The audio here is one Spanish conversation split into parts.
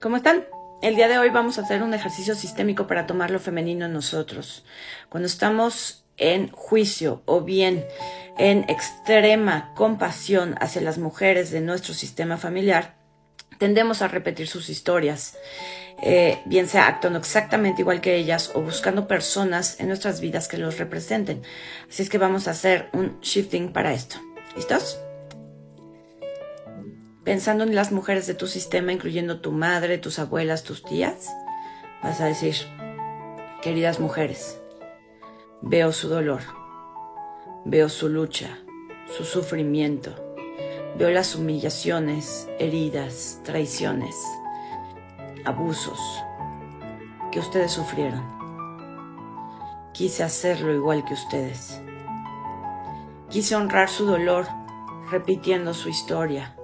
¿Cómo están? El día de hoy vamos a hacer un ejercicio sistémico para tomar lo femenino en nosotros. Cuando estamos en juicio o bien en extrema compasión hacia las mujeres de nuestro sistema familiar, tendemos a repetir sus historias, eh, bien sea actuando exactamente igual que ellas o buscando personas en nuestras vidas que los representen. Así es que vamos a hacer un shifting para esto. ¿Listos? Pensando en las mujeres de tu sistema, incluyendo tu madre, tus abuelas, tus tías, vas a decir, queridas mujeres, veo su dolor, veo su lucha, su sufrimiento, veo las humillaciones, heridas, traiciones, abusos que ustedes sufrieron. Quise hacerlo igual que ustedes. Quise honrar su dolor repitiendo su historia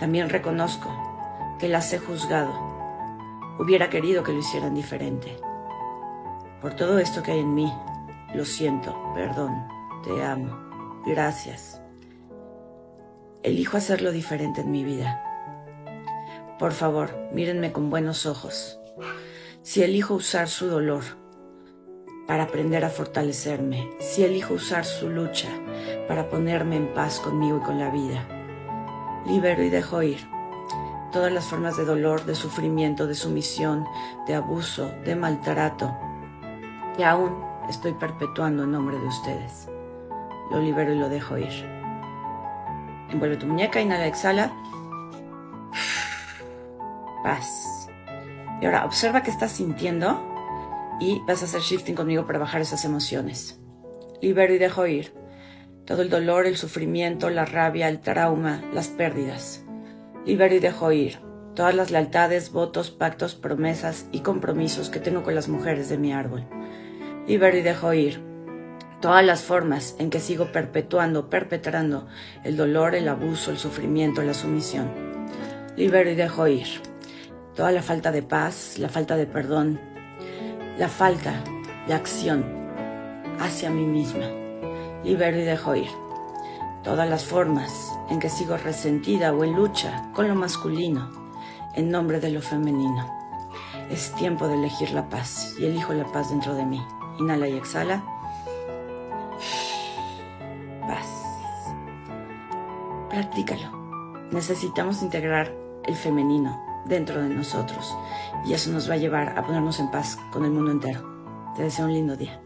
también reconozco que las he juzgado. Hubiera querido que lo hicieran diferente. Por todo esto que hay en mí, lo siento, perdón, te amo, gracias. Elijo hacerlo diferente en mi vida. Por favor, mírenme con buenos ojos. Si elijo usar su dolor para aprender a fortalecerme, si elijo usar su lucha para ponerme en paz conmigo y con la vida, libero y dejo ir todas las formas de dolor, de sufrimiento, de sumisión, de abuso, de maltrato, que aún estoy perpetuando en nombre de ustedes. Lo libero y lo dejo ir. Envuelve tu muñeca, inhala, exhala. Paz. Y ahora observa qué estás sintiendo y vas a hacer shifting conmigo para bajar esas emociones. Libero y dejo ir todo el dolor, el sufrimiento, la rabia, el trauma, las pérdidas. Libero y dejo ir todas las lealtades, votos, pactos, promesas y compromisos que tengo con las mujeres de mi árbol. Libero y dejo ir todas las formas en que sigo perpetuando, perpetrando el dolor, el abuso, el sufrimiento, la sumisión. Libero y dejo ir toda la falta de paz, la falta de perdón, la falta de acción hacia mí misma libero y dejo ir. Todas las formas en que sigo resentida o en lucha con lo masculino en nombre de lo femenino. Es tiempo de elegir la paz y elijo la paz dentro de mí. Inhala y exhala. Paz. Practícalo. Necesitamos integrar el femenino dentro de nosotros y eso nos va a llevar a ponernos en paz con el mundo entero. Te deseo un lindo día.